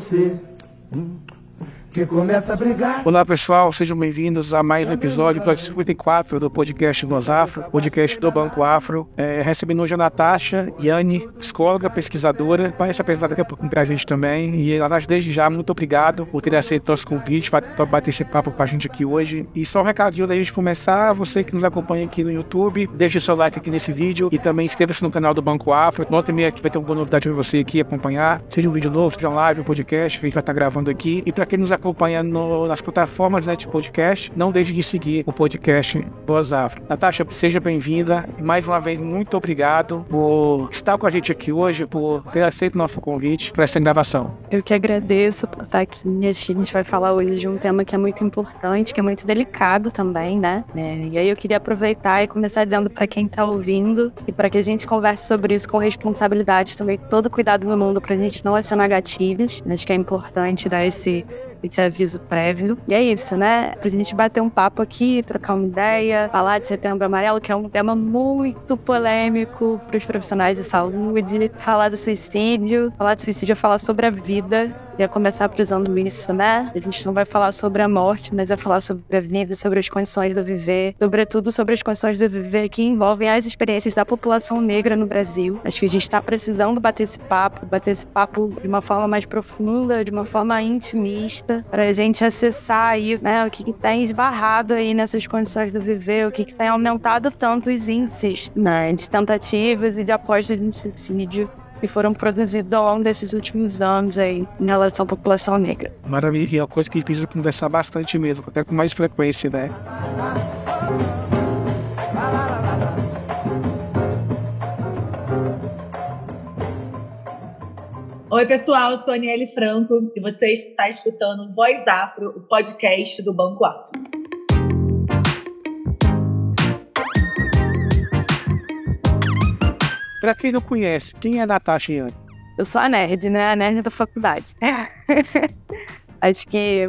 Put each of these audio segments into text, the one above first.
você que começa a brigar. Olá pessoal, sejam bem-vindos a mais um episódio, episódio 54 do podcast Nos Afro, podcast do Banco Afro. É, recebendo hoje a Natasha Yane, psicóloga, pesquisadora, vai se apresentar daqui a pouco para a gente também. E nós, desde já, muito obrigado por ter aceito nosso convite para bater esse papo com a gente aqui hoje. E só um recadinho da gente começar, você que nos acompanha aqui no YouTube, deixe seu like aqui nesse vídeo e também inscreva-se no canal do Banco Afro. Nota meia aqui vai ter uma boa novidade para você aqui acompanhar, seja um vídeo novo, seja um live, um podcast, que a gente vai estar gravando aqui. E para quem nos acompanha no, nas plataformas né, de podcast, não deixe de seguir o podcast Boas Afro. Natasha, seja bem-vinda. Mais uma vez, muito obrigado por estar com a gente aqui hoje, por ter aceito o nosso convite para essa gravação. Eu que agradeço por estar aqui. Acho que a gente vai falar hoje de um tema que é muito importante, que é muito delicado também, né? É, e aí eu queria aproveitar e começar dizendo para quem está ouvindo e para que a gente converse sobre isso com responsabilidade também, todo cuidado no mundo para a gente não acionar gatilhos. Acho que é importante dar esse esse aviso prévio. E é isso, né? Pra gente bater um papo aqui, trocar uma ideia, falar de setembro amarelo, que é um tema muito polêmico para os profissionais de saúde, falar do suicídio, falar do suicídio é falar sobre a vida ia começar apresentando isso, né? A gente não vai falar sobre a morte, mas vai falar sobre a vida, sobre as condições do viver, sobretudo sobre as condições do viver que envolvem as experiências da população negra no Brasil. Acho que a gente está precisando bater esse papo, bater esse papo de uma forma mais profunda, de uma forma intimista, para a gente acessar aí, né, o que, que tem esbarrado aí nessas condições do viver, o que, que tem aumentado tanto os índices né, de tentativas e de apostas de suicídio que foram produzidos ao longo desses últimos anos aí em relação à população negra. Maravilha, e é uma coisa que precisa conversar bastante mesmo, até com mais frequência, né? Oi, pessoal, eu sou Aniele Franco e você está escutando Voz Afro, o podcast do Banco Afro. Pra quem não conhece, quem é Natasha Yane? Eu sou a nerd, né? A nerd da faculdade. Acho que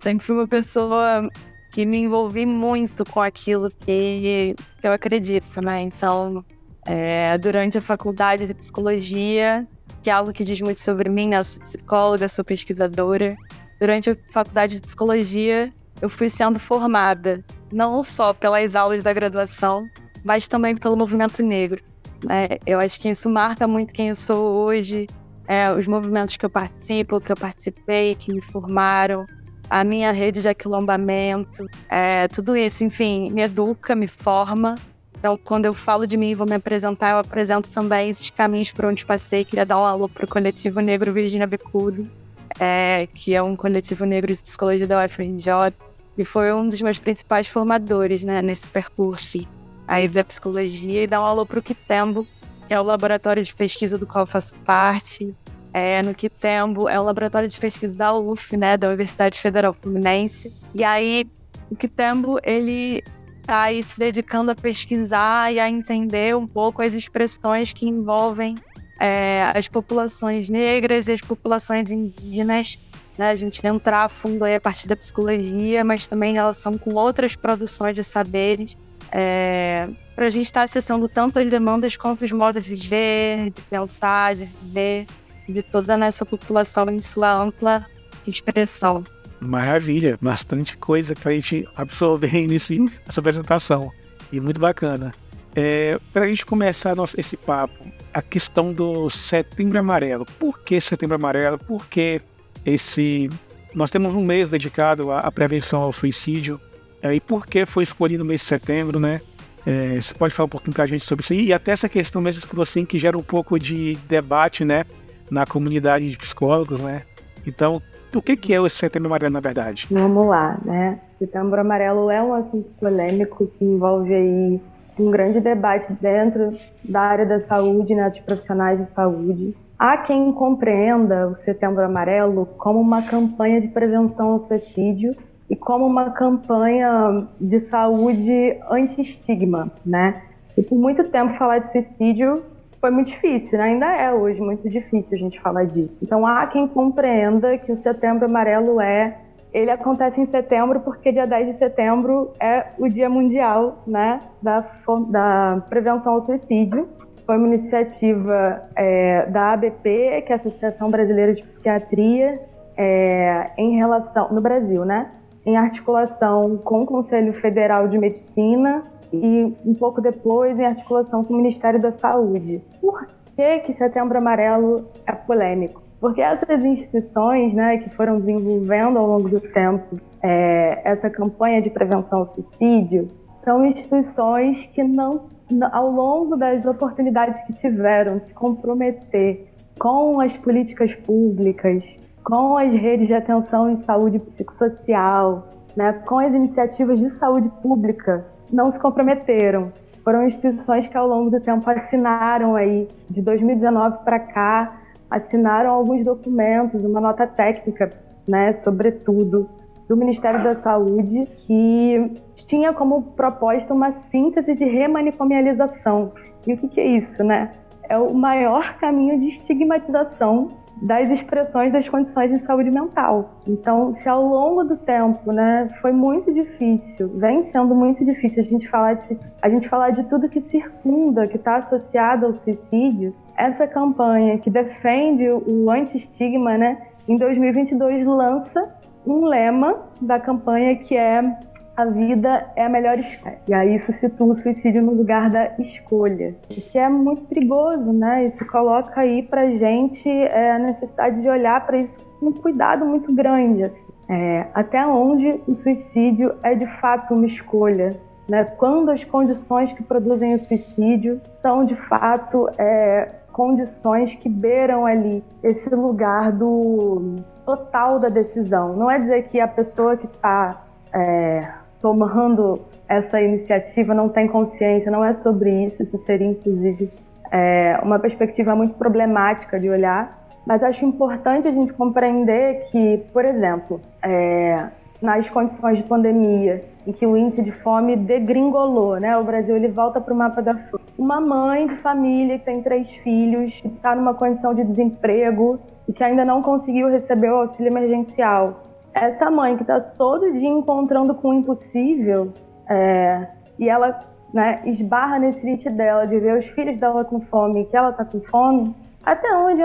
sempre fui uma pessoa que me envolvi muito com aquilo que eu acredito, né? Então, é, durante a faculdade de psicologia, que é algo que diz muito sobre mim, né? Eu sou psicóloga, sou pesquisadora. Durante a faculdade de psicologia, eu fui sendo formada não só pelas aulas da graduação, mas também pelo movimento negro. É, eu acho que isso marca muito quem eu sou hoje, é, os movimentos que eu participo, que eu participei, que me formaram, a minha rede de aquilombamento, é, tudo isso, enfim, me educa, me forma. Então, quando eu falo de mim e vou me apresentar, eu apresento também esses caminhos por onde passei. Queria dar um alô para o Coletivo Negro Virginia Becudo, é, que é um coletivo negro de psicologia da UFRJ, e foi um dos meus principais formadores né, nesse percurso aí da psicologia e dar um alô para o Quitembo, que é o laboratório de pesquisa do qual faço parte. É, no Quitembo é o laboratório de pesquisa da UF, né, da Universidade Federal Fluminense. E aí, o Quitembo, ele está aí se dedicando a pesquisar e a entender um pouco as expressões que envolvem é, as populações negras e as populações indígenas. Né? A gente entrar a fundo aí a partir da psicologia, mas também em relação com outras produções de saberes é, para a gente estar tá acessando tanto as demandas quanto os modos de ver, de pensar, de viver, de toda a nossa população em sua ampla expressão. Maravilha, bastante coisa para a gente absorver nesse, nessa apresentação. E muito bacana. É, para a gente começar nosso, esse papo, a questão do Setembro Amarelo. Por que Setembro Amarelo? Por que esse. Nós temos um mês dedicado à, à prevenção ao suicídio. É, e por que foi escolhido o mês de setembro, né? É, você pode falar um pouquinho para a gente sobre isso? E até essa questão mesmo que você que gera um pouco de debate, né? Na comunidade de psicólogos, né? Então, o que, que é o setembro amarelo, na verdade? Vamos lá, né? Setembro amarelo é um assunto polêmico que envolve aí um grande debate dentro da área da saúde, né, dos profissionais de saúde. Há quem compreenda o Setembro Amarelo como uma campanha de prevenção ao suicídio e como uma campanha de saúde anti-estigma, né? E por muito tempo falar de suicídio foi muito difícil, né? ainda é hoje muito difícil a gente falar disso. Então há quem compreenda que o Setembro Amarelo é ele acontece em setembro porque dia 10 de setembro é o Dia Mundial né, da, da Prevenção ao Suicídio. foi uma iniciativa é, da ABP, que é a Associação Brasileira de Psiquiatria, é, em relação no Brasil, né? Em articulação com o Conselho Federal de Medicina e um pouco depois em articulação com o Ministério da Saúde. Por que que Setembro Amarelo é polêmico? Porque essas instituições, né, que foram desenvolvendo ao longo do tempo é, essa campanha de prevenção ao suicídio, são instituições que não, ao longo das oportunidades que tiveram de se comprometer com as políticas públicas, com as redes de atenção em saúde psicossocial, né, com as iniciativas de saúde pública, não se comprometeram. Foram instituições que ao longo do tempo assinaram aí, de 2019 para cá, assinaram alguns documentos, uma nota técnica, né, sobretudo, do Ministério da Saúde, que tinha como proposta uma síntese de remanicomialização. E o que, que é isso, né? É o maior caminho de estigmatização das expressões das condições de saúde mental. Então, se ao longo do tempo, né, foi muito difícil, vem sendo muito difícil a gente falar de, a gente falar de tudo que circunda, que está associado ao suicídio, essa campanha que defende o anti-estigma, né, em 2022 lança um lema da campanha que é a vida é a melhor escolha. E aí isso situa o suicídio no lugar da escolha, o que é muito perigoso, né? Isso coloca aí pra gente é, a necessidade de olhar para isso com um cuidado muito grande. Assim. É, até onde o suicídio é de fato uma escolha, né? Quando as condições que produzem o suicídio são de fato é, condições que beiram ali esse lugar do total da decisão. Não é dizer que a pessoa que está é, tomando essa iniciativa não tem consciência, não é sobre isso. Isso seria, inclusive, é, uma perspectiva muito problemática de olhar. Mas acho importante a gente compreender que, por exemplo, é, nas condições de pandemia, em que o índice de fome degringolou, né? O Brasil ele volta para o mapa da fome. Uma mãe de família que tem três filhos, que está numa condição de desemprego e que ainda não conseguiu receber o auxílio emergencial. Essa mãe que está todo dia encontrando com o impossível é, e ela né, esbarra nesse limite dela de ver os filhos dela com fome que ela está com fome, até onde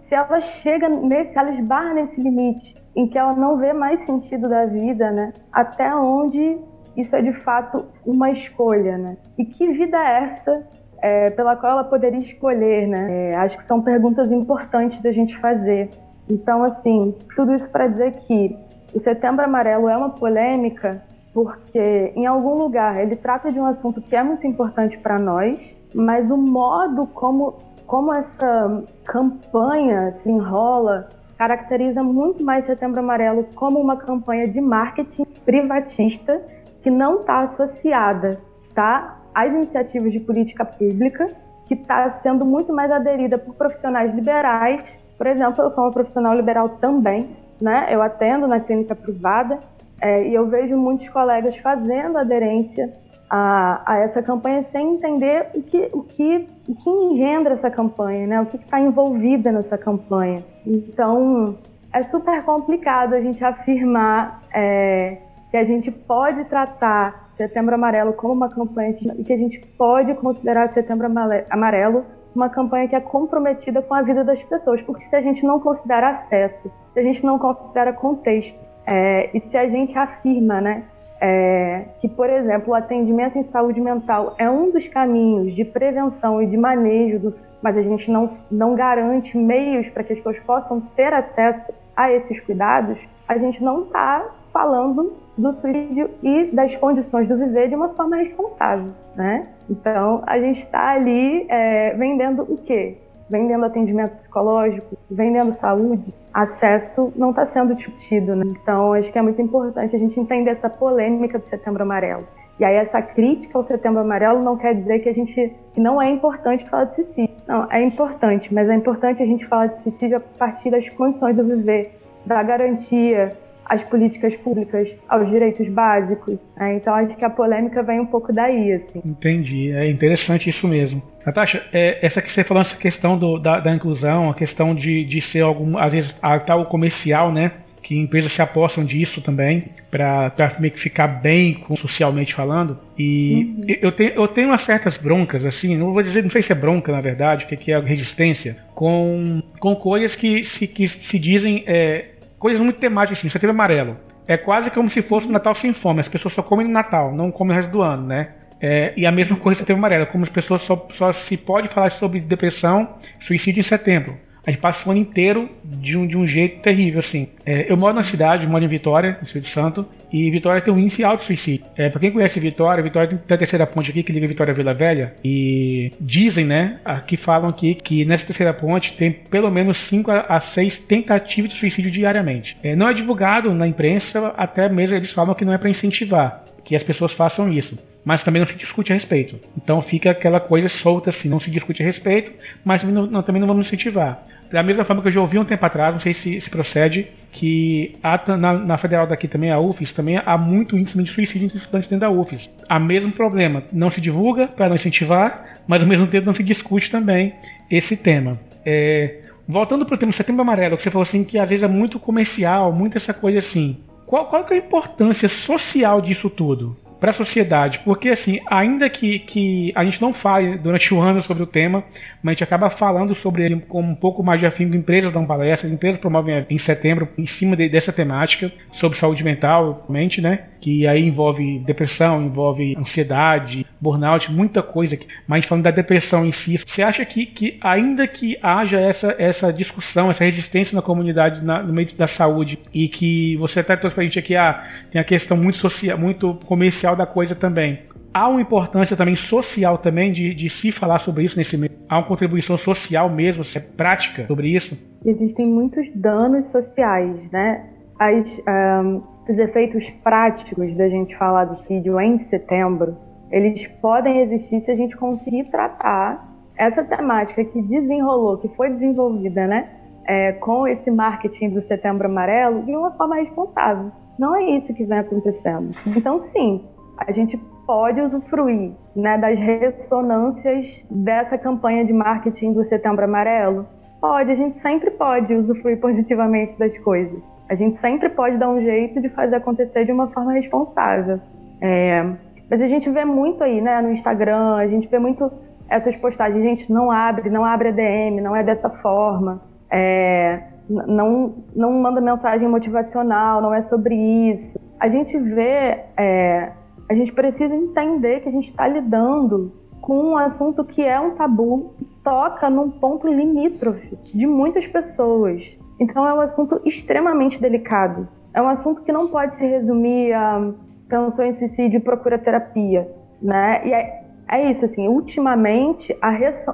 se ela chega nesse, ela esbarra nesse limite em que ela não vê mais sentido da vida, né? Até onde isso é de fato uma escolha, né? E que vida é essa é, pela qual ela poderia escolher, né? É, acho que são perguntas importantes da gente fazer. Então, assim, tudo isso para dizer que o Setembro Amarelo é uma polêmica porque em algum lugar ele trata de um assunto que é muito importante para nós, mas o modo como como essa campanha se enrola caracteriza muito mais Setembro Amarelo como uma campanha de marketing privatista que não está associada tá, às iniciativas de política pública, que está sendo muito mais aderida por profissionais liberais. Por exemplo, eu sou uma profissional liberal também, né? eu atendo na clínica privada é, e eu vejo muitos colegas fazendo aderência a, a, essa campanha sem entender o que, o que, o que engendra essa campanha, né? o que está envolvida nessa campanha. Então, é super complicado a gente afirmar é, que a gente pode tratar Setembro Amarelo como uma campanha e que a gente pode considerar Setembro Amarelo uma campanha que é comprometida com a vida das pessoas, porque se a gente não considera acesso, se a gente não considera contexto, é, e se a gente afirma, né, é, que, por exemplo, o atendimento em saúde mental é um dos caminhos de prevenção e de manejo, dos, mas a gente não, não garante meios para que as pessoas possam ter acesso a esses cuidados, a gente não está falando do suicídio e das condições do viver de uma forma responsável, né? Então, a gente está ali é, vendendo o quê? vendendo atendimento psicológico, vendendo saúde, acesso não está sendo discutido. Né? Então, acho que é muito importante a gente entender essa polêmica do Setembro Amarelo. E aí essa crítica ao Setembro Amarelo não quer dizer que a gente que não é importante falar de suicídio. Não, é importante, mas é importante a gente falar de suicídio a partir das condições do viver, da garantia às políticas públicas, aos direitos básicos. Né? Então acho que a polêmica vem um pouco daí, assim. Entendi, é interessante isso mesmo. Natasha, é, essa que você falou, essa questão do, da, da, inclusão, a questão de, de ser algum, às vezes, a tal comercial, né? que empresas se apostam disso também, para meio que ficar bem socialmente falando. E uhum. eu, tenho, eu tenho umas certas broncas, assim, não vou dizer, não sei se é bronca na verdade, o que é resistência, com, com coisas que se, que se dizem. É, coisas muito temáticas, assim, setembro amarelo. É quase como se fosse Natal sem fome. As pessoas só comem no Natal, não comem o resto do ano, né? É, e a mesma coisa setembro amarelo, como as pessoas só, só se pode falar sobre depressão, suicídio em setembro. A gente passa o ano inteiro de um, de um jeito terrível, assim. É, eu moro na cidade, moro em Vitória, no Espírito Santo, e Vitória tem um índice alto de suicídio. É, pra quem conhece Vitória, Vitória tem a terceira ponte aqui que liga Vitória a Vila Velha, e dizem, né, aqui falam aqui que nessa terceira ponte tem pelo menos 5 a 6 tentativas de suicídio diariamente. É, não é divulgado na imprensa, até mesmo eles falam que não é para incentivar que as pessoas façam isso mas também não se discute a respeito. Então fica aquela coisa solta assim, não se discute a respeito, mas também não, não, também não vamos incentivar. Da mesma forma que eu já ouvi um tempo atrás, não sei se, se procede, que na, na, federal daqui também, a UFES, também há muito índice de suicídio entre estudantes dentro da UFES. Há mesmo problema, não se divulga para não incentivar, mas ao mesmo tempo não se discute também esse tema. É, voltando para o tema Setembro Amarelo, que você falou assim que às vezes é muito comercial, muito essa coisa assim. Qual, qual é a importância social disso tudo? Para a sociedade, porque assim, ainda que, que a gente não fale durante o ano sobre o tema, mas a gente acaba falando sobre ele com um pouco mais de afinco, empresas dão palestras, empresas promovem em setembro em cima de, dessa temática sobre saúde mental, mente, né? Que aí envolve depressão, envolve ansiedade, burnout, muita coisa. Aqui. Mas falando da depressão em si, você acha que, que ainda que haja essa, essa discussão, essa resistência na comunidade, na, no meio da saúde, e que você até trouxe pra gente aqui, ah, tem a questão muito social, muito comercial social da coisa também. Há uma importância também social também de, de se falar sobre isso nesse meio. Há uma contribuição social mesmo, é prática sobre isso? Existem muitos danos sociais, né? As, um, os efeitos práticos da gente falar do suicídio em setembro, eles podem existir se a gente conseguir tratar essa temática que desenrolou, que foi desenvolvida, né? É, com esse marketing do Setembro Amarelo de uma forma responsável. Não é isso que vem acontecendo. Então, sim, a gente pode usufruir né, das ressonâncias dessa campanha de marketing do Setembro Amarelo? Pode, a gente sempre pode usufruir positivamente das coisas. A gente sempre pode dar um jeito de fazer acontecer de uma forma responsável. É, mas a gente vê muito aí, né, no Instagram, a gente vê muito essas postagens, gente, não abre, não abre DM, não é dessa forma. É, não, não manda mensagem motivacional, não é sobre isso. A gente vê é, a gente precisa entender que a gente está lidando com um assunto que é um tabu, toca num ponto limítrofe de muitas pessoas. Então é um assunto extremamente delicado. É um assunto que não pode se resumir a pensou em suicídio procura terapia, né? E é, é isso, assim, ultimamente,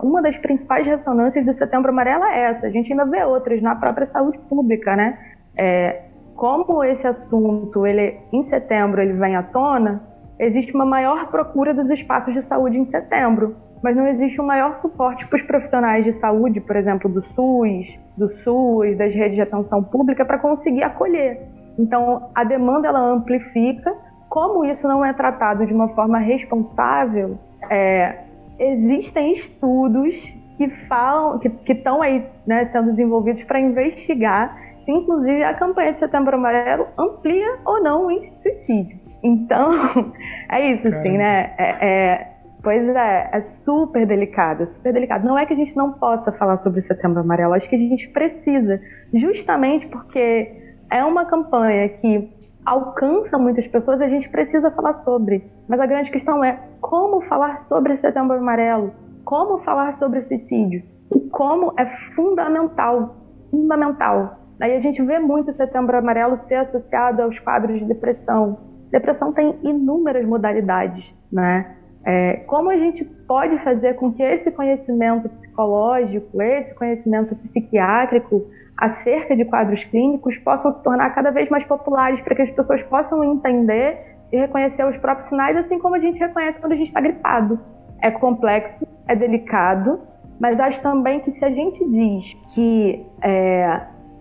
uma das principais ressonâncias do Setembro Amarelo é essa. A gente ainda vê outras na própria saúde pública, né? É, como esse assunto, ele, em setembro, ele vem à tona, existe uma maior procura dos espaços de saúde em setembro, mas não existe um maior suporte para os profissionais de saúde, por exemplo, do SUS, do SUS, das redes de atenção pública, para conseguir acolher. Então, a demanda ela amplifica. Como isso não é tratado de uma forma responsável, é, existem estudos que falam, que estão aí né, sendo desenvolvidos para investigar se, inclusive, a campanha de Setembro Amarelo amplia ou não o índice de suicídio. Então, é isso, Caramba. assim, né? É, é, pois é, é super delicado, super delicado. Não é que a gente não possa falar sobre Setembro Amarelo, acho que a gente precisa, justamente porque é uma campanha que alcança muitas pessoas, a gente precisa falar sobre. Mas a grande questão é como falar sobre Setembro Amarelo, como falar sobre suicídio. O como é fundamental, fundamental. Aí a gente vê muito o Setembro Amarelo ser associado aos quadros de depressão, Depressão tem inúmeras modalidades, né? É, como a gente pode fazer com que esse conhecimento psicológico, esse conhecimento psiquiátrico acerca de quadros clínicos possam se tornar cada vez mais populares para que as pessoas possam entender e reconhecer os próprios sinais, assim como a gente reconhece quando a gente está gripado. É complexo, é delicado, mas acho também que se a gente diz que é,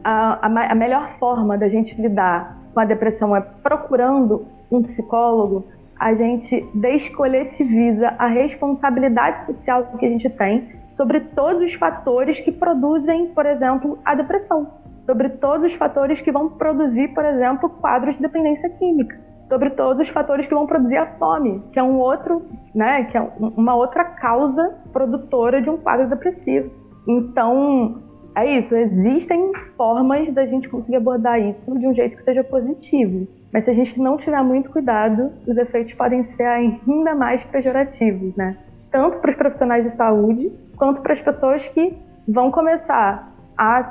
a, a, a melhor forma da gente lidar com a depressão é procurando um psicólogo, a gente descoletiviza a responsabilidade social que a gente tem sobre todos os fatores que produzem, por exemplo, a depressão. sobre todos os fatores que vão produzir, por exemplo, quadros de dependência química, sobre todos os fatores que vão produzir a fome, que é um outro, né, que é uma outra causa produtora de um quadro depressivo. Então, é isso, existem formas da gente conseguir abordar isso de um jeito que seja positivo. Mas se a gente não tiver muito cuidado, os efeitos podem ser ainda mais pejorativos, né? Tanto para os profissionais de saúde, quanto para as pessoas que vão começar a,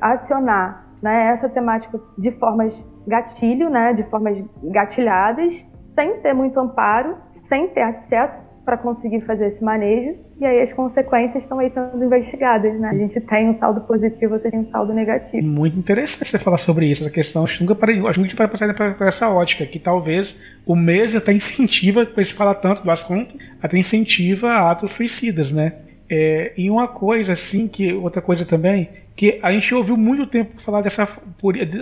acionar né, essa temática de formas gatilho, né, de formas gatilhadas, sem ter muito amparo, sem ter acesso para conseguir fazer esse manejo, e aí as consequências estão aí sendo investigadas, né? A gente tem um saldo positivo, você tem um saldo negativo. Muito interessante você falar sobre isso, essa questão. Acho que nunca para, acho que para passar para essa ótica, que talvez o mês até incentiva, depois de falar tanto do assunto, até incentiva atos suicidas, né? É, e uma coisa assim que outra coisa também que a gente ouviu muito tempo falar dessa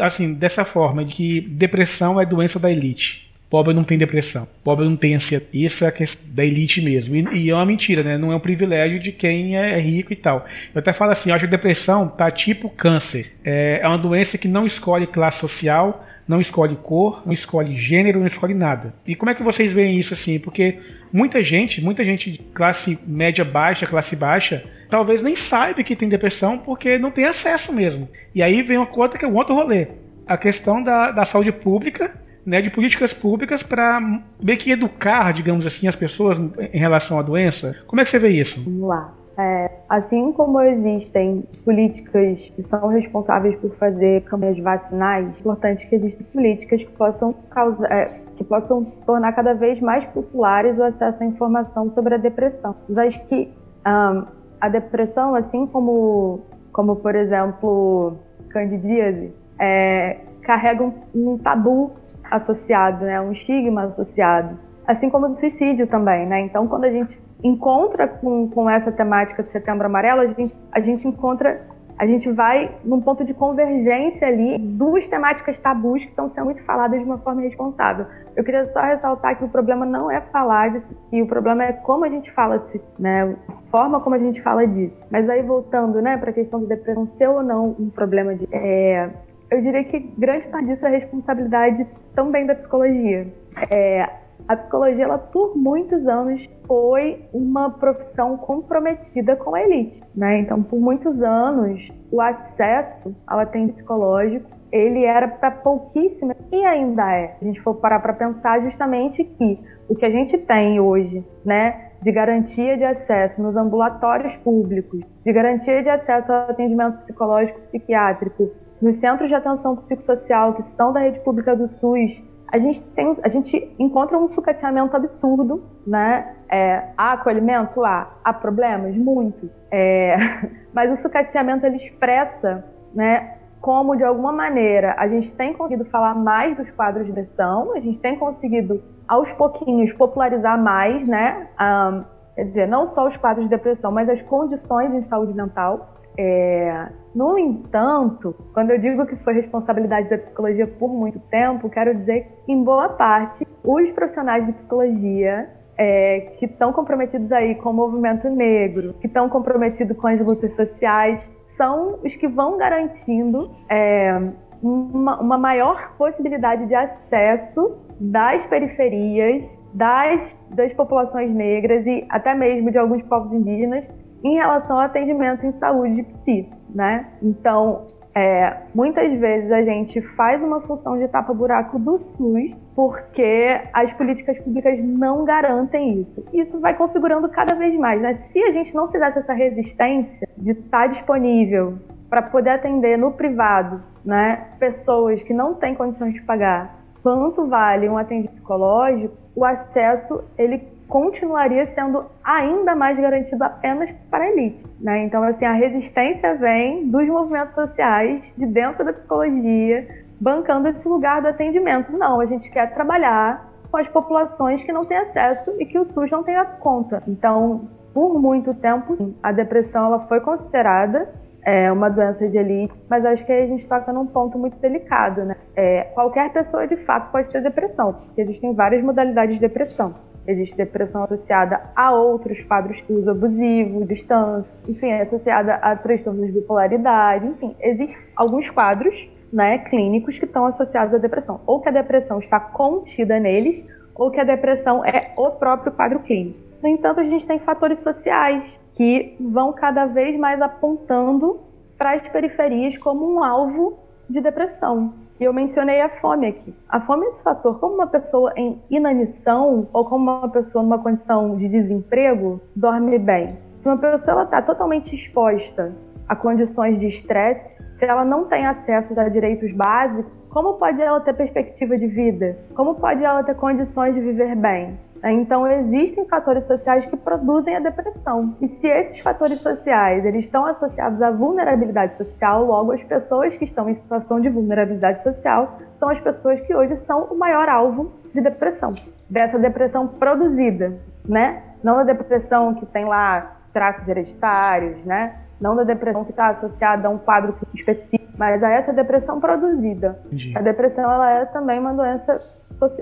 assim dessa forma de que depressão é doença da elite Pobre não tem depressão. Pobre não tem ansiedade. Isso é a questão da elite mesmo. E, e, é uma mentira, né? Não é um privilégio de quem é rico e tal. Eu até falo assim, eu acho que depressão tá tipo câncer. É, é uma doença que não escolhe classe social, não escolhe cor, não escolhe gênero, não escolhe nada. E como é que vocês veem isso assim? Porque muita gente, muita gente de classe média baixa, classe baixa, talvez nem saiba que tem depressão porque não tem acesso mesmo. E aí vem uma coisa que é um outro rolê. A questão da, da saúde pública né, de políticas públicas para meio que educar, digamos assim, as pessoas em relação à doença. Como é que você vê isso? Vamos lá. É, assim como existem políticas que são responsáveis por fazer campanhas vacinais, é importante que existam políticas que possam causar, é, que possam tornar cada vez mais populares o acesso à informação sobre a depressão. Mas acho que um, a depressão, assim como, como por exemplo, candidíase, é, carrega um, um tabu associado, né, um estigma associado, assim como o suicídio também, né? Então, quando a gente encontra com, com essa temática do Setembro Amarelo, a gente, a gente encontra, a gente vai num ponto de convergência ali, duas temáticas tabus que estão sendo muito faladas de uma forma responsável. Eu queria só ressaltar que o problema não é falar disso, e o problema é como a gente fala disso, né? A forma como a gente fala disso. Mas aí voltando, né, para a questão da depressão ser ou não um problema de é, eu diria que grande parte disso é responsabilidade também da psicologia. É, a psicologia, ela, por muitos anos, foi uma profissão comprometida com a elite. Né? Então, por muitos anos, o acesso ao atendimento psicológico ele era para pouquíssimas e ainda é. A gente for parar para pensar justamente que o que a gente tem hoje, né, de garantia de acesso nos ambulatórios públicos, de garantia de acesso ao atendimento psicológico psiquiátrico nos centros de atenção psicossocial que são da rede pública do SUS, a gente, tem, a gente encontra um sucateamento absurdo, né? É, há acolhimento? Há. Há problemas? Muito. É, mas o sucateamento ele expressa né, como, de alguma maneira, a gente tem conseguido falar mais dos quadros de depressão, a gente tem conseguido, aos pouquinhos, popularizar mais, né? Um, quer dizer, não só os quadros de depressão, mas as condições em saúde mental. É, no entanto, quando eu digo que foi responsabilidade da psicologia por muito tempo, quero dizer que, em boa parte, os profissionais de psicologia é, que estão comprometidos aí com o movimento negro, que estão comprometidos com as lutas sociais, são os que vão garantindo é, uma, uma maior possibilidade de acesso das periferias, das, das populações negras e até mesmo de alguns povos indígenas em relação ao atendimento em saúde psi, né? Então, é, muitas vezes a gente faz uma função de tapa-buraco do SUS porque as políticas públicas não garantem isso. Isso vai configurando cada vez mais, né? Se a gente não fizesse essa resistência de estar disponível para poder atender no privado, né, pessoas que não têm condições de pagar, quanto vale um atendimento psicológico, o acesso ele continuaria sendo ainda mais garantido apenas para a elite. Né? Então, assim, a resistência vem dos movimentos sociais, de dentro da psicologia, bancando esse lugar do atendimento. Não, a gente quer trabalhar com as populações que não têm acesso e que o SUS não tem a conta. Então, por muito tempo, a depressão ela foi considerada é, uma doença de elite, mas acho que aí a gente toca num ponto muito delicado, né? É, qualquer pessoa de fato pode ter depressão, porque existem várias modalidades de depressão. Existe depressão associada a outros quadros que uso abusivo, distância, enfim, é associada a transtornos de bipolaridade, enfim, existem alguns quadros né, clínicos que estão associados à depressão. Ou que a depressão está contida neles, ou que a depressão é o próprio quadro clínico. No entanto, a gente tem fatores sociais que vão cada vez mais apontando para as periferias como um alvo de depressão. E eu mencionei a fome aqui. A fome é esse fator, como uma pessoa em inanição ou como uma pessoa numa condição de desemprego dorme bem. Se uma pessoa está totalmente exposta a condições de estresse, se ela não tem acesso a direitos básicos, como pode ela ter perspectiva de vida? Como pode ela ter condições de viver bem? Então existem fatores sociais que produzem a depressão. E se esses fatores sociais eles estão associados à vulnerabilidade social, logo as pessoas que estão em situação de vulnerabilidade social são as pessoas que hoje são o maior alvo de depressão, dessa depressão produzida, né? Não a depressão que tem lá traços hereditários, né? não da depressão que está associada a um quadro específico, mas a essa depressão produzida. Entendi. A depressão ela é também uma doença,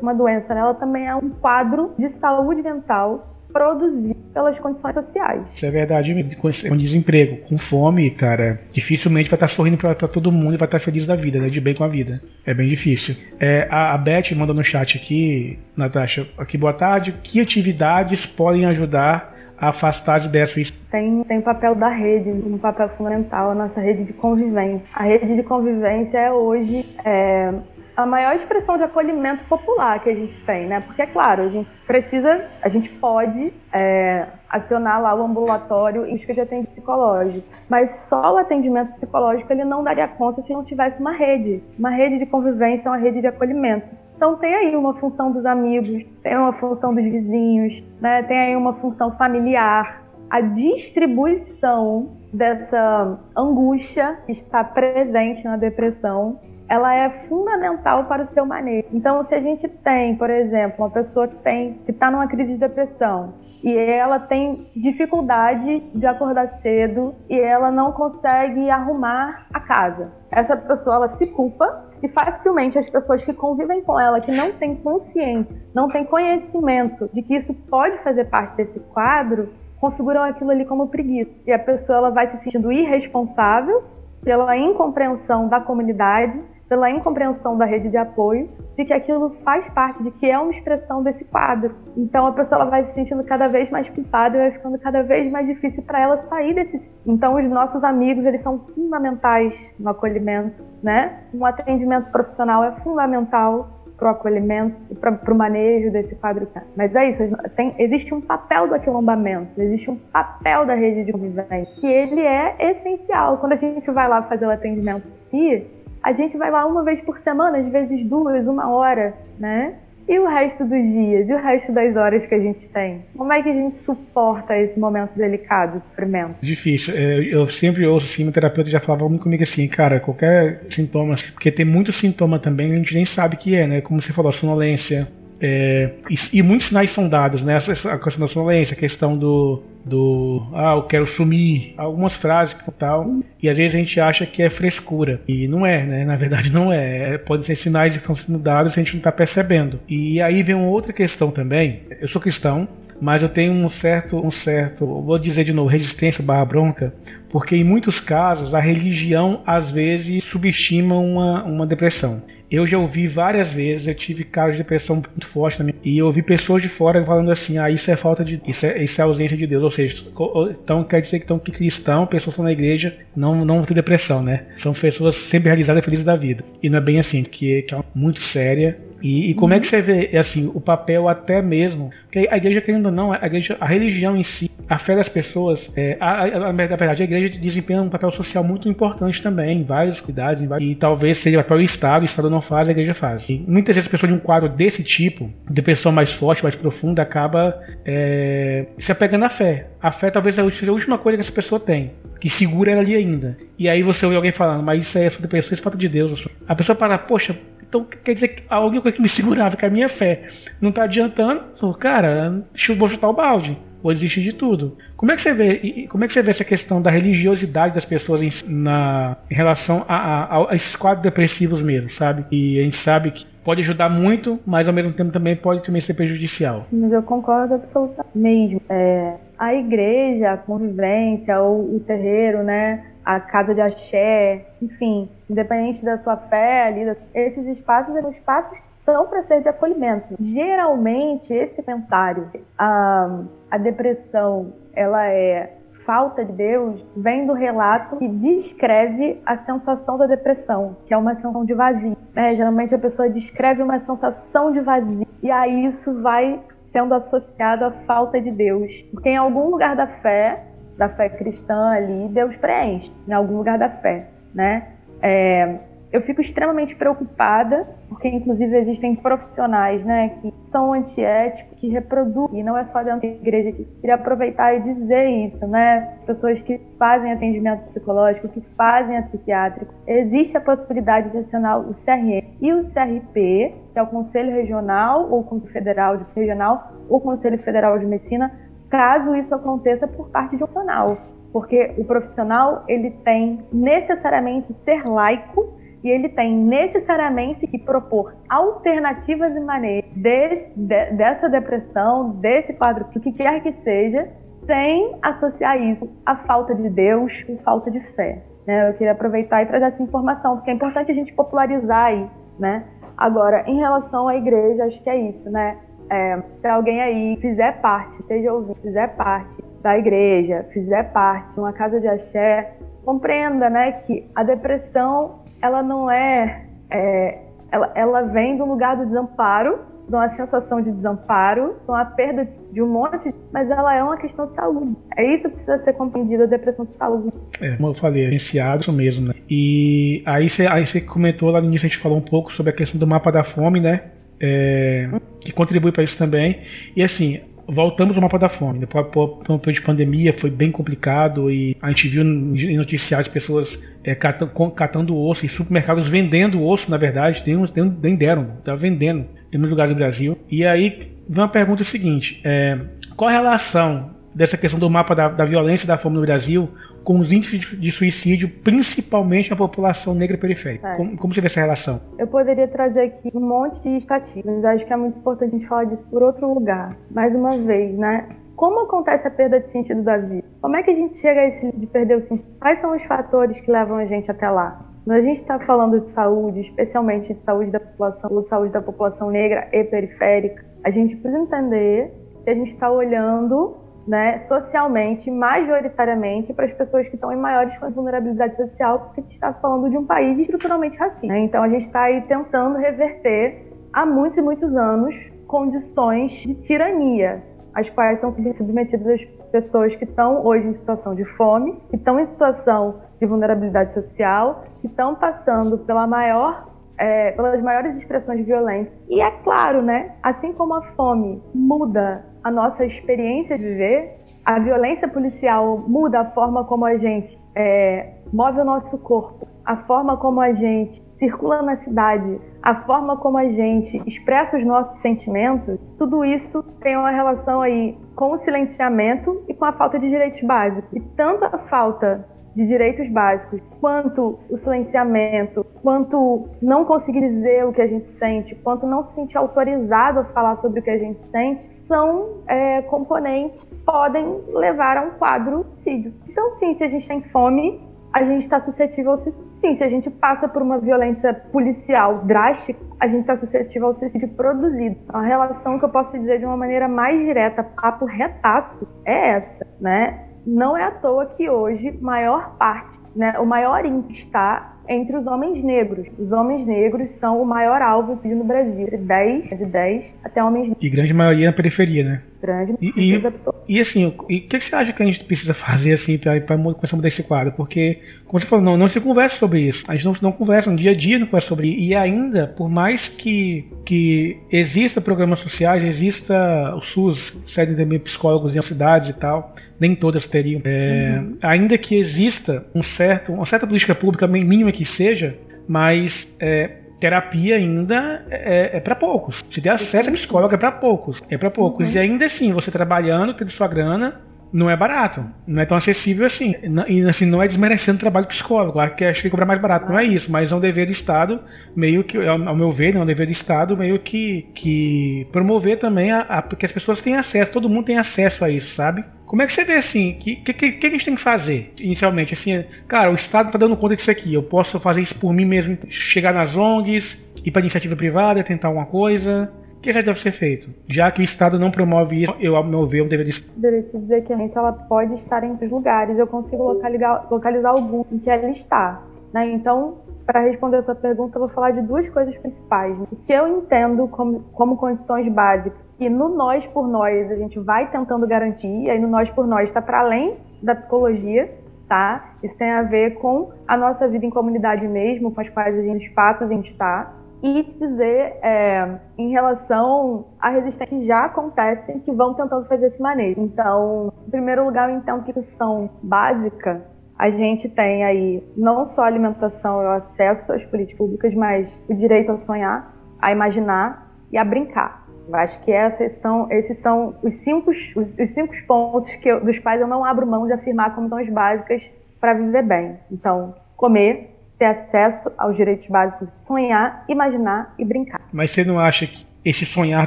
uma doença, né? ela também é um quadro de saúde mental produzido pelas condições sociais. Isso é verdade, com desemprego, com fome, cara, dificilmente vai estar sorrindo para todo mundo e vai estar feliz da vida, né? De bem com a vida. É bem difícil. É, a, a Beth manda no chat aqui, Natasha, aqui, boa tarde. Que atividades podem ajudar afastar de dessa tem tem o papel da rede um papel fundamental a nossa rede de convivência a rede de convivência é hoje é, a maior expressão de acolhimento popular que a gente tem né porque é claro a gente precisa a gente pode é, acionar lá o ambulatório e busca de atendimento psicológico mas só o atendimento psicológico ele não daria conta se não tivesse uma rede uma rede de convivência uma rede de acolhimento então tem aí uma função dos amigos, tem uma função dos vizinhos, né? tem aí uma função familiar. A distribuição dessa angústia que está presente na depressão, ela é fundamental para o seu manejo. Então, se a gente tem, por exemplo, uma pessoa que tem que está numa crise de depressão e ela tem dificuldade de acordar cedo e ela não consegue arrumar a casa, essa pessoa ela se culpa e facilmente as pessoas que convivem com ela, que não têm consciência, não têm conhecimento de que isso pode fazer parte desse quadro, configuram aquilo ali como preguiça. E a pessoa ela vai se sentindo irresponsável pela incompreensão da comunidade pela incompreensão da rede de apoio de que aquilo faz parte, de que é uma expressão desse quadro. Então a pessoa ela vai se sentindo cada vez mais culpada e vai ficando cada vez mais difícil para ela sair desse. Então os nossos amigos eles são fundamentais no acolhimento, né? Um atendimento profissional é fundamental para o acolhimento e para o manejo desse quadro. Mas é isso, tem, existe um papel do aquilombamento, existe um papel da rede de convivência, que ele é essencial. Quando a gente vai lá fazer o atendimento em si, a gente vai lá uma vez por semana, às vezes duas, uma hora, né? E o resto dos dias, e o resto das horas que a gente tem? Como é que a gente suporta esse momento delicado de sofrimento? Difícil. É, eu sempre ouço assim, meu terapeuta já falava muito comigo assim, cara, qualquer sintoma, porque tem muito sintoma também, a gente nem sabe o que é, né? Como você falou, sonolência, é, e, e, muitos sinais são dados, né? A questão da sonolência, a questão do, do ah, eu quero sumir, algumas frases e tal. E às vezes a gente acha que é frescura. E não é, né? Na verdade não é. é Podem ser sinais que estão sendo dados e a gente não está percebendo. E aí vem uma outra questão também. Eu sou cristão, mas eu tenho um certo, um certo, vou dizer de novo, resistência barra bronca, porque em muitos casos a religião às vezes subestima uma, uma depressão. Eu já ouvi várias vezes, eu tive casos de depressão muito forte também, e eu ouvi pessoas de fora falando assim: ah, isso é falta de. Isso é, isso é ausência de Deus. Ou seja, então quer dizer que, então, que cristão, pessoas que estão na igreja, não, não tem depressão, né? São pessoas sempre realizadas felizes da vida. E não é bem assim, que, que é muito séria e, e, como é que você vê assim o papel até mesmo? Porque a igreja querendo ou não, a igreja, a religião em si, a fé das pessoas, é, a, a, na verdade a igreja desempenha um papel social muito importante também, em vários cuidados, em vários, e talvez seja o papel do Estado, o Estado não faz, a igreja faz. E muitas vezes a pessoa de um quadro desse tipo, de pessoa mais forte, mais profunda, acaba é, se apegando à fé. A fé talvez seja a última coisa que essa pessoa tem, que segura ela ali ainda. E aí você ouve alguém falando, mas isso é depressão, isso é falta de Deus. A pessoa para, poxa, então quer dizer que a única coisa que me segurava, que é a minha fé, não tá adiantando, cara, deixa eu vou chutar o balde. ou existe de tudo. Como é que você vê, como é que você vê essa questão da religiosidade das pessoas em, na, em relação a, a, a, esses quadros depressivos mesmo, sabe? E a gente sabe que pode ajudar muito, mas ao mesmo tempo também pode também ser prejudicial. Mas eu concordo absolutamente. É, a igreja, a convivência, o terreiro, né? A casa de axé, enfim, independente da sua fé ali, esses espaços são espaços são para ser de acolhimento. Geralmente, esse comentário, a, a depressão, ela é falta de Deus, vem do relato que descreve a sensação da depressão, que é uma sensação de vazio. Né? Geralmente a pessoa descreve uma sensação de vazio, e aí isso vai sendo associado à falta de Deus. Porque em algum lugar da fé, da fé cristã ali, Deus preenche, em algum lugar da fé, né? É, eu fico extremamente preocupada, porque inclusive existem profissionais, né, que são antiéticos, que reproduzem, e não é só dentro da igreja. Queria aproveitar e dizer isso, né, pessoas que fazem atendimento psicológico, que fazem a psiquiátrico. Existe a possibilidade de acionar o CRM e o CRP, que é o Conselho Regional ou Conselho Federal de Regional ou Conselho Federal de Medicina, caso isso aconteça por parte de um profissional, porque o profissional ele tem necessariamente ser laico e ele tem necessariamente que propor alternativas e maneiras de, de, dessa depressão, desse quadro, o que quer que seja, sem associar isso à falta de Deus ou falta de fé. Né? Eu queria aproveitar e trazer essa informação, porque é importante a gente popularizar aí, né? Agora, em relação à igreja, acho que é isso, né? É, se alguém aí fizer parte, esteja ouvindo, fizer parte da igreja, fizer parte de uma casa de axé, compreenda, né, que a depressão, ela não é, é ela, ela vem do lugar do desamparo, de uma sensação de desamparo, de uma perda de um monte, mas ela é uma questão de saúde. É isso que precisa ser compreendido, a depressão de saúde. É, como eu falei, é isso mesmo, né? E aí você, aí comentou lá no início, a gente falou um pouco sobre a questão do mapa da fome, né? É, que contribui para isso também. E assim, voltamos ao mapa da fome. Depois de pandemia foi bem complicado e a gente viu em noticiários pessoas é, catando, catando osso em supermercados vendendo osso, na verdade, tem, tem, nem deram, tá vendendo em muitos lugares do Brasil. E aí vem uma pergunta seguinte: é, qual a relação dessa questão do mapa da, da violência e da fome no Brasil com os índices de, suicídio, principalmente na população negra periférica. É. Como, como você vê essa relação? Eu poderia trazer aqui um monte de estatísticas, acho que é muito importante a gente falar disso por outro lugar. Mais uma vez, né? Como acontece a perda de sentido da vida? Como é que a gente chega a esse de perder o sentido? Quais são os fatores que levam a gente até lá? Quando a gente está falando de saúde, especialmente de saúde da população, de saúde da população negra e periférica, a gente precisa entender que a gente está olhando né, socialmente, majoritariamente, para as pessoas que estão em maiores vulnerabilidade social, porque a gente está falando de um país estruturalmente racista. Né? Então a gente está aí tentando reverter há muitos e muitos anos condições de tirania, às quais são submetidas as pessoas que estão hoje em situação de fome, que estão em situação de vulnerabilidade social, que estão passando pela maior é, pelas maiores expressões de violência. E é claro, né? Assim como a fome muda a nossa experiência de viver, a violência policial muda a forma como a gente é, move o nosso corpo, a forma como a gente circula na cidade, a forma como a gente expressa os nossos sentimentos, tudo isso tem uma relação aí com o silenciamento e com a falta de direitos básicos. E tanto a falta de direitos básicos, quanto o silenciamento, quanto não conseguir dizer o que a gente sente, quanto não se sentir autorizado a falar sobre o que a gente sente, são é, componentes que podem levar a um quadro suicídio. Então, sim, se a gente tem fome, a gente está suscetível ao suicídio. Sim, se a gente passa por uma violência policial drástica, a gente está suscetível ao suicídio produzido. A relação que eu posso dizer de uma maneira mais direta, papo retaço, é essa, né? Não é à toa que hoje maior parte, né, o maior índice está entre os homens negros. Os homens negros são o maior alvo no Brasil, de 10, de 10 até homens negros. E grande maioria na periferia, né? Grande e, e, e assim, o que, você acha que a gente precisa fazer assim para começar a mudar esse quadro? Porque, como você falou, não, não se conversa sobre isso. A gente não, não conversa, no dia a dia não conversa sobre isso. E ainda, por mais que, que exista programas sociais, exista o SUS, sede também psicólogos em cidades e tal, nem todas teriam. É, uhum. Ainda que exista um certo, uma certa política pública mínima que seja, mas é, terapia ainda é, é para poucos. Se ter acesso a psicólogo é para poucos. É para poucos. Uhum. E ainda assim, você trabalhando, tendo sua grana, não é barato, não é tão acessível assim. E assim, não é desmerecendo o trabalho psicólogo, claro que acho que cobrar mais barato, não é isso, mas é um dever do Estado, meio que, ao meu ver, é um dever do Estado meio que, que promover também a, a, que as pessoas tenham acesso, todo mundo tem acesso a isso, sabe? Como é que você vê assim? O que, que, que, a gente tem que fazer inicialmente? Assim, cara, o Estado está dando conta disso aqui. Eu posso fazer isso por mim mesmo, chegar nas ONGs, ir para iniciativa privada, tentar alguma coisa o que já deve ser feito? Já que o Estado não promove isso, eu, ao meu ver, eu deveria... Deveria te dizer que a agência ela pode estar em outros lugares. Eu consigo localizar, localizar algum em que ela está. Né? Então, para responder essa pergunta, eu vou falar de duas coisas principais. Né? O que eu entendo como, como condições básicas. E no nós por nós, a gente vai tentando garantir. E aí, no nós por nós, está para além da psicologia. Tá? Isso tem a ver com a nossa vida em comunidade mesmo, com as quais a gente, espaços a gente está e te dizer é, em relação à resistência que já acontecem que vão tentando fazer esse manejo. Então, em primeiro lugar, eu entendo que são básica. A gente tem aí não só a alimentação e o acesso às políticas públicas, mas o direito a sonhar, a imaginar e a brincar. Eu acho que esses são, esses são os cinco, os, os cinco pontos que eu, dos quais eu não abro mão de afirmar como tão básicas para viver bem. Então, comer, ter acesso aos direitos básicos, sonhar, imaginar e brincar. Mas você não acha que esse sonhar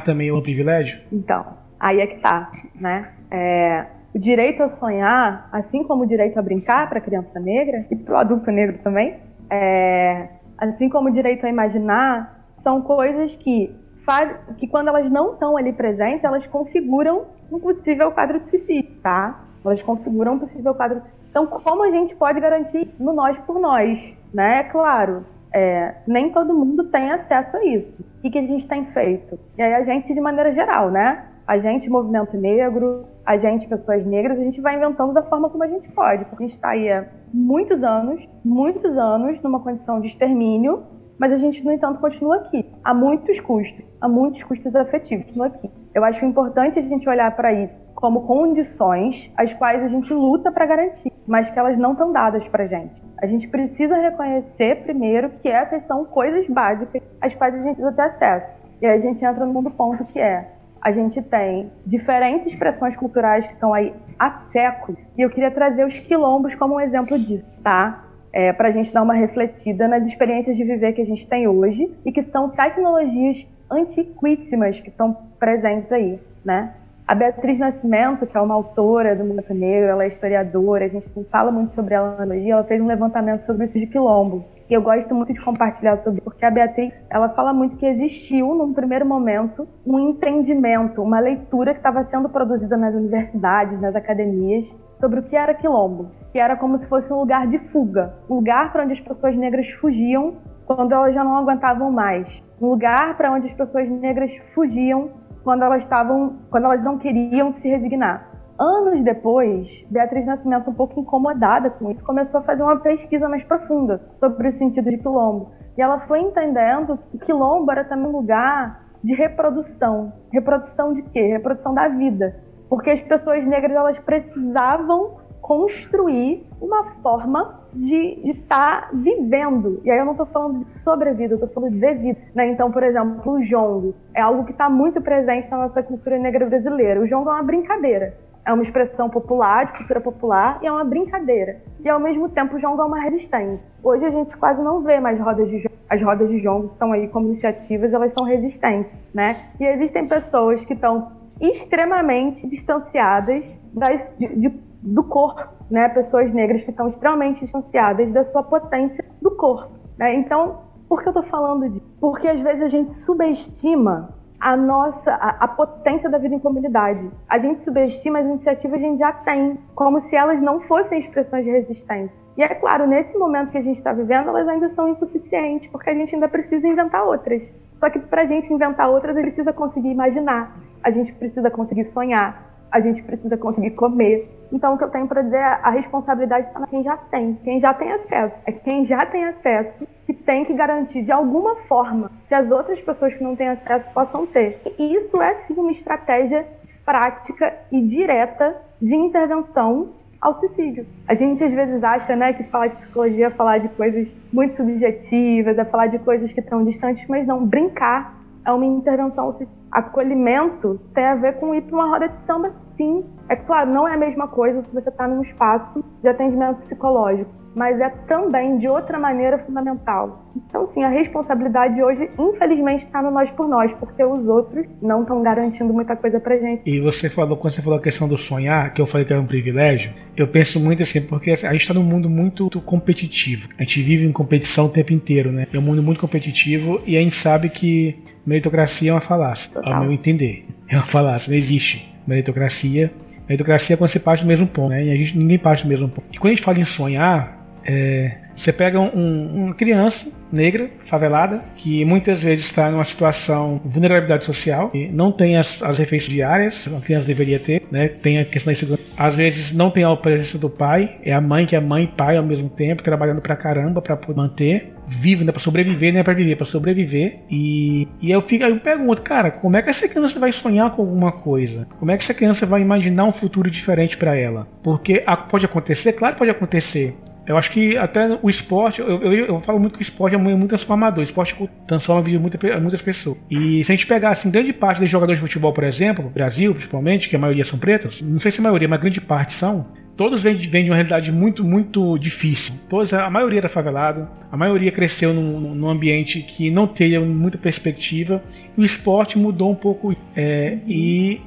também é um privilégio? Então, aí é que tá, né? É, o direito a sonhar, assim como o direito a brincar para a criança negra e para o adulto negro também, é, assim como o direito a imaginar, são coisas que faz, que quando elas não estão ali presentes, elas configuram um possível quadro de suicídio, tá? Elas configuram um possível quadro de suicídio. Então, como a gente pode garantir no nós por nós? Né? É claro, é, nem todo mundo tem acesso a isso. O que, que a gente tem feito? E aí a gente, de maneira geral, né? A gente, movimento negro, a gente, pessoas negras, a gente vai inventando da forma como a gente pode, porque a gente está aí há muitos anos, muitos anos, numa condição de extermínio, mas a gente, no entanto, continua aqui, a muitos custos, a muitos custos afetivos, continua aqui. Eu acho importante a gente olhar para isso como condições as quais a gente luta para garantir, mas que elas não estão dadas para gente. A gente precisa reconhecer primeiro que essas são coisas básicas às quais a gente precisa ter acesso. E aí a gente entra no mundo ponto que é a gente tem diferentes expressões culturais que estão aí há séculos. E eu queria trazer os quilombos como um exemplo disso, tá? É, para a gente dar uma refletida nas experiências de viver que a gente tem hoje e que são tecnologias antiquíssimas que estão presentes aí, né? A Beatriz Nascimento, que é uma autora do Movimento Negro, ela é historiadora, a gente fala muito sobre ela hoje, ela fez um levantamento sobre isso de quilombo. E eu gosto muito de compartilhar sobre porque a Beatriz, ela fala muito que existiu, num primeiro momento, um entendimento, uma leitura que estava sendo produzida nas universidades, nas academias, sobre o que era quilombo, que era como se fosse um lugar de fuga, um lugar para onde as pessoas negras fugiam quando elas já não aguentavam mais, um lugar para onde as pessoas negras fugiam quando elas estavam, quando elas não queriam se resignar. Anos depois, Beatriz Nascimento, um pouco incomodada com isso, começou a fazer uma pesquisa mais profunda sobre o sentido de quilombo. E ela foi entendendo que quilombo era também um lugar de reprodução. Reprodução de quê? Reprodução da vida. Porque as pessoas negras elas precisavam construir uma forma de estar tá vivendo. E aí eu não estou falando de sobrevida, eu estou falando de vida. Né? Então, por exemplo, o jongo é algo que está muito presente na nossa cultura negra brasileira. O jongo é uma brincadeira. É uma expressão popular, de cultura popular, e é uma brincadeira. E ao mesmo tempo o jongo é uma resistência. Hoje a gente quase não vê mais rodas de jongo. As rodas de jongo que estão aí como iniciativas, elas são resistência, né? E existem pessoas que estão extremamente distanciadas das, de, de do corpo, né? Pessoas negras que estão extremamente distanciadas da sua potência do corpo. Né? Então, por que eu estou falando disso? Porque às vezes a gente subestima a nossa a, a, potência da vida em comunidade. A gente subestima as iniciativas que a gente já tem, como se elas não fossem expressões de resistência. E é claro, nesse momento que a gente está vivendo, elas ainda são insuficientes, porque a gente ainda precisa inventar outras. Só que para a gente inventar outras, a gente precisa conseguir imaginar, a gente precisa conseguir sonhar, a gente precisa conseguir comer. Então, o que eu tenho para dizer é a responsabilidade está na quem já tem, quem já tem acesso. É quem já tem acesso que tem que garantir de alguma forma que as outras pessoas que não têm acesso possam ter. E isso é sim uma estratégia prática e direta de intervenção ao suicídio. A gente às vezes acha, né, que falar de psicologia é falar de coisas muito subjetivas, é falar de coisas que estão distantes, mas não, brincar é uma intervenção. Acolhimento tem a ver com ir para uma roda de samba, sim. É claro, não é a mesma coisa que você estar tá num espaço de atendimento psicológico mas é também de outra maneira fundamental. Então, sim, a responsabilidade hoje, infelizmente, está no nós por nós, porque os outros não estão garantindo muita coisa pra gente. E você falou, quando você falou a questão do sonhar, que eu falei que era um privilégio, eu penso muito assim, porque a gente está num mundo muito competitivo. A gente vive em competição o tempo inteiro, né? É um mundo muito competitivo e a gente sabe que meritocracia é uma falácia, Total. ao meu entender. É uma falácia, não existe meritocracia. Meritocracia é quando você parte do mesmo ponto, né? E a gente, ninguém parte do mesmo ponto. E quando a gente fala em sonhar, é, você pega um, uma criança negra, favelada, que muitas vezes está numa situação de vulnerabilidade social, e não tem as, as refeições diárias, uma criança deveria ter, né? tem a questão da segurança. Às vezes não tem a presença do pai, é a mãe que é mãe e pai ao mesmo tempo, trabalhando pra caramba para manter, vive, né, para sobreviver, não é para viver, para sobreviver. E, e eu, fico, eu pergunto, cara, como é que essa criança vai sonhar com alguma coisa? Como é que essa criança vai imaginar um futuro diferente para ela? Porque a, pode acontecer, claro que pode acontecer. Eu acho que até o esporte, eu, eu, eu, falo muito que o esporte é muito transformador. O esporte transforma a vida de muita, muitas pessoas. E se a gente pegar, assim, grande parte dos jogadores de futebol, por exemplo, Brasil principalmente, que a maioria são pretas, não sei se a maioria, mas grande parte são, todos vêm de, vêm de uma realidade muito, muito difícil. Todos, a maioria era favelado, a maioria cresceu num, num ambiente que não tinha muita perspectiva. O esporte mudou um pouco. É, e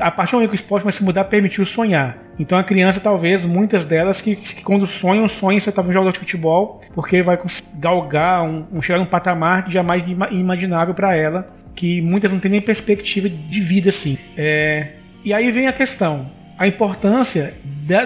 a partir do momento que o esporte vai se mudar, permitiu sonhar. Então a criança, talvez, muitas delas que, que quando sonham, sonham ser talvez um jogador de futebol, porque vai galgar, um, um, chegar num patamar que jamais imaginável para ela, que muitas não têm nem perspectiva de vida assim. É, e aí vem a questão, a importância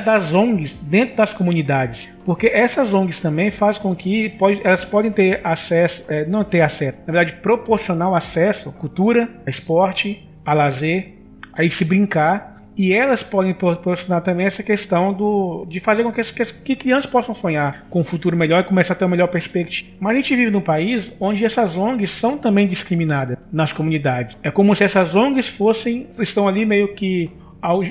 das ONGs dentro das comunidades, porque essas ONGs também fazem com que pode, elas podem ter acesso, é, não ter acesso, na verdade proporcionar acesso à cultura, a esporte, a lazer, aí se brincar e elas podem proporcionar também essa questão do, de fazer com que, que, crianças possam sonhar com um futuro melhor e começar a ter uma melhor perspectiva. Mas a gente vive num país onde essas ONGs são também discriminadas nas comunidades. É como se essas ONGs fossem, estão ali meio que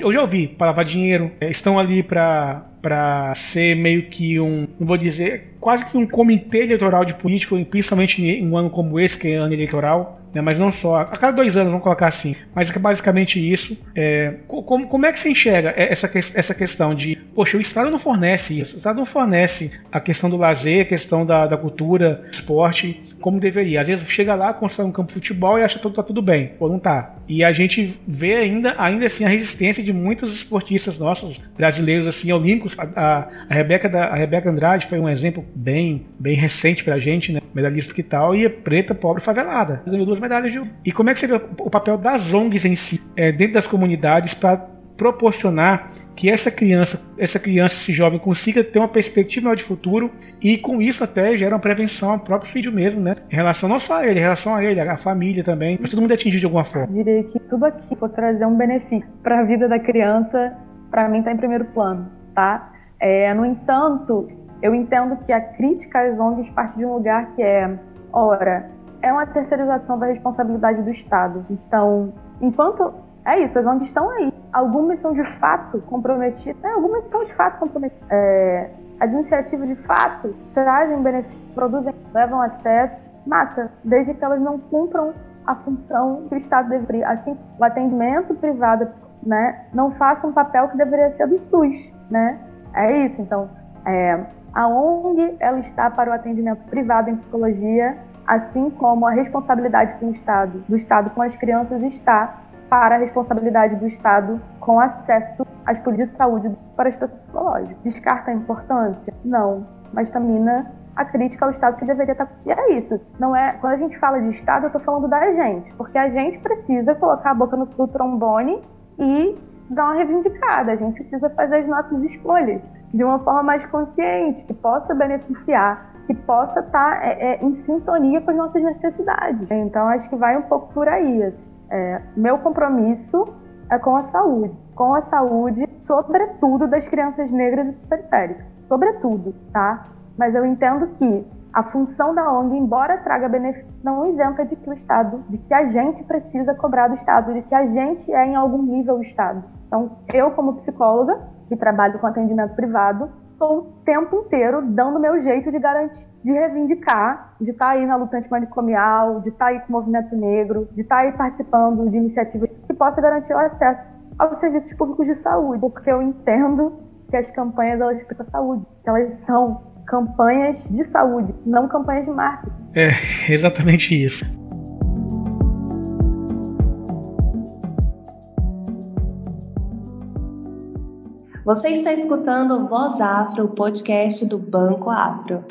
eu já ouvi para lavar dinheiro, é, estão ali para para ser meio que um, não vou dizer, quase que um comitê eleitoral de político, principalmente em um ano como esse, que é ano eleitoral, né, mas não só, a cada dois anos, vamos colocar assim. Mas é basicamente isso. É, como, como é que você enxerga essa, essa questão de, poxa, o Estado não fornece isso, o Estado não fornece a questão do lazer, a questão da, da cultura, esporte, como deveria. Às vezes chega lá, constrói um campo de futebol e acha que tá tudo bem. Pô, não tá. E a gente vê ainda, ainda assim a resistência de muitos esportistas nossos, brasileiros assim, olímpicos. A, a, a Rebeca, da, a Rebeca Andrade foi um exemplo bem, bem recente pra gente, né? Medalhista que tal, e é preta, pobre, favelada. Ganhou duas medalhas de E como é que você vê o papel das ONGs em si, é, dentro das comunidades, para proporcionar que essa criança, essa criança, esse jovem consiga ter uma perspectiva maior de futuro e com isso até gera uma prevenção ao próprio filho mesmo, né? Em relação não só a ele, em relação a ele, a família também, mas todo mundo é atingido de alguma forma. Eu diria que tudo aqui for trazer um benefício para a vida da criança, para mim está em primeiro plano, tá? É, no entanto, eu entendo que a crítica às ONGs parte de um lugar que é, ora, é uma terceirização da responsabilidade do Estado. Então, enquanto é isso, as ONGs estão aí. Algumas são de fato comprometidas, é, algumas são de fato comprometidas. É, as iniciativas de fato trazem benefícios, produzem, levam acesso, massa, desde que elas não cumpram a função que o Estado deveria. Assim, o atendimento privado né, não faça um papel que deveria ser do SUS. Né? É isso, então. É, a ONG ela está para o atendimento privado em psicologia, assim como a responsabilidade do Estado, do Estado com as crianças está para a responsabilidade do Estado com acesso às políticas de saúde para as pessoas psicológicas. Descarta a importância? Não, mas tamina a crítica ao Estado que deveria estar. E é isso. Não é. Quando a gente fala de Estado, eu estou falando da gente, porque a gente precisa colocar a boca no, trombone e dar uma reivindicada. A gente precisa fazer as nossas escolhas de uma forma mais consciente, que possa beneficiar, que possa estar é, é, em sintonia com as nossas necessidades. Então, acho que vai um pouco por aí. Assim. É, meu compromisso é com a saúde, com a saúde, sobretudo das crianças negras e periféricas, sobretudo, tá? Mas eu entendo que a função da ONG, embora traga benefício, não isenta de que o Estado, de que a gente precisa cobrar do Estado, de que a gente é em algum nível o Estado. Então, eu como psicóloga que trabalho com atendimento privado, estou o tempo inteiro dando meu jeito de garantir, de reivindicar, de estar tá aí na luta antimanicomial, de estar tá aí com o movimento negro, de estar tá aí participando de iniciativas que possa garantir o acesso aos serviços públicos de saúde, porque eu entendo que as campanhas elas ficam saúde, elas são campanhas de saúde, não campanhas de marketing. É, exatamente isso. Você está escutando Voz Afro, o podcast do Banco Afro.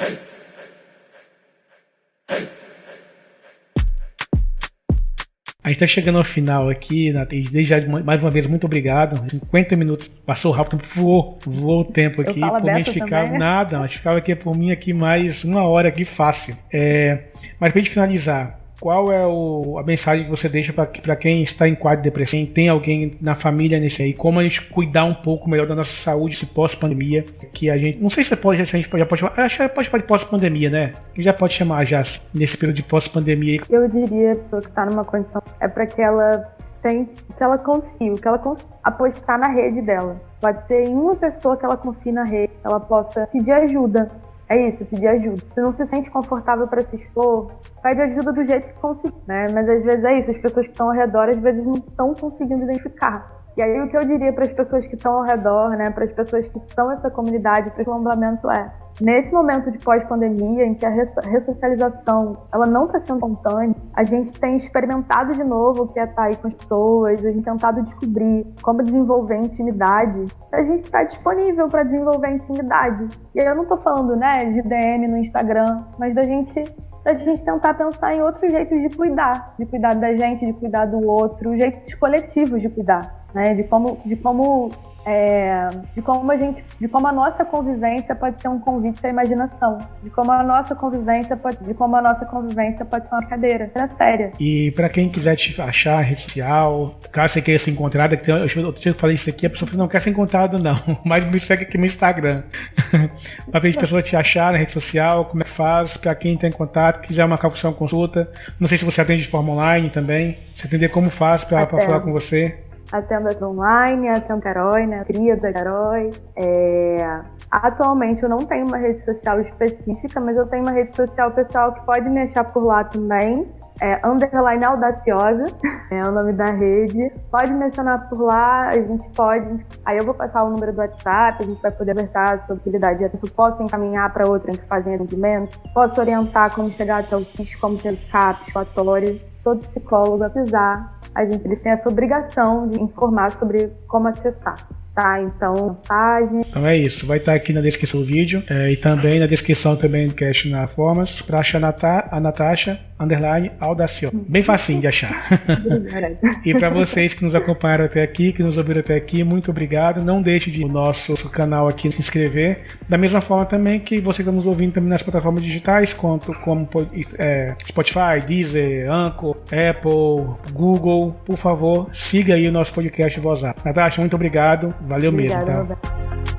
A gente está chegando ao final aqui, desde já, mais uma vez, muito obrigado. 50 minutos, passou rápido, voou, voou o tempo aqui. Por mim, a gente ficava também. nada, a gente ficava aqui por mim aqui mais uma hora aqui fácil. É, mas para a gente finalizar, qual é o, a mensagem que você deixa para quem está em quadro de depressão, tem alguém na família nesse aí? Como a gente cuidar um pouco melhor da nossa saúde se pós-pandemia? Que a gente. Não sei se pode, a gente já pode chamar. Acho que pode chamar de pós-pandemia, né? Que já pode chamar já nesse período de pós-pandemia. Eu diria que está numa condição. É para que ela tente, que ela consiga, que ela consiga apostar na rede dela. Pode ser em uma pessoa que ela confie na rede, ela possa pedir ajuda é isso, pedir ajuda. Se não se sente confortável para se expor, pede ajuda do jeito que conseguir, né? Mas às vezes é isso, as pessoas que estão ao redor às vezes não estão conseguindo identificar. E aí o que eu diria para as pessoas que estão ao redor, né, para as pessoas que são essa comunidade, para o quilombolamento é, nesse momento de pós-pandemia, em que a ressocialização ela não está sendo espontânea, a gente tem experimentado de novo o que é estar aí com as pessoas, a gente tentado descobrir como desenvolver intimidade. A gente está disponível para desenvolver intimidade. E aí eu não estou falando, né, de DM no Instagram, mas da gente da gente tentar pensar em outros jeitos de cuidar, de cuidar da gente, de cuidar do outro, jeitos coletivos de cuidar, né? De como, de como é, de como a gente, de como a nossa convivência pode ser um convite à imaginação, de como a nossa convivência pode, de como a nossa convivência pode ser uma cadeira, é séria. E para quem quiser te achar rede social, caso você queira ser encontrada, que tem, eu, outro dia eu falei isso aqui, a pessoa falou, não quer ser encontrada não, mas me segue aqui no Instagram. para ver a pessoa te achar na rede social, como é que faz, para quem tem contato, quiser marcar uma consulta, não sei se você atende de forma online também, você entender como faz para falar com você atendo online, atendo Herói, né? Da Herói. É... Atualmente eu não tenho uma rede social específica, mas eu tenho uma rede social pessoal que pode me achar por lá também. É underline audaciosa, é o nome da rede. Pode mencionar por lá, a gente pode. Aí eu vou passar o número do WhatsApp, a gente vai poder conversar sobre utilidade. Eu posso encaminhar para outra que fazem atendimento, posso orientar como chegar até o FIS, como ter CAPS, relatório. Todo psicólogo precisar a gente ele tem essa obrigação de informar sobre como acessar. Tá, então, página. Então é isso, vai estar aqui na descrição do vídeo é, e também na descrição também do cast na formas para achar a Natasha underline Audacio. Bem facinho de achar. e para vocês que nos acompanharam até aqui, que nos ouviram até aqui, muito obrigado. Não deixe de no nosso canal aqui se inscrever. Da mesma forma também que você está nos ouvindo também nas plataformas digitais, quanto como é, Spotify, Deezer, Anchor, Apple, Google. Por favor, siga aí o nosso podcast Voz Natasha, muito obrigado. Valeu Obrigada, mesmo, tá? Roberto.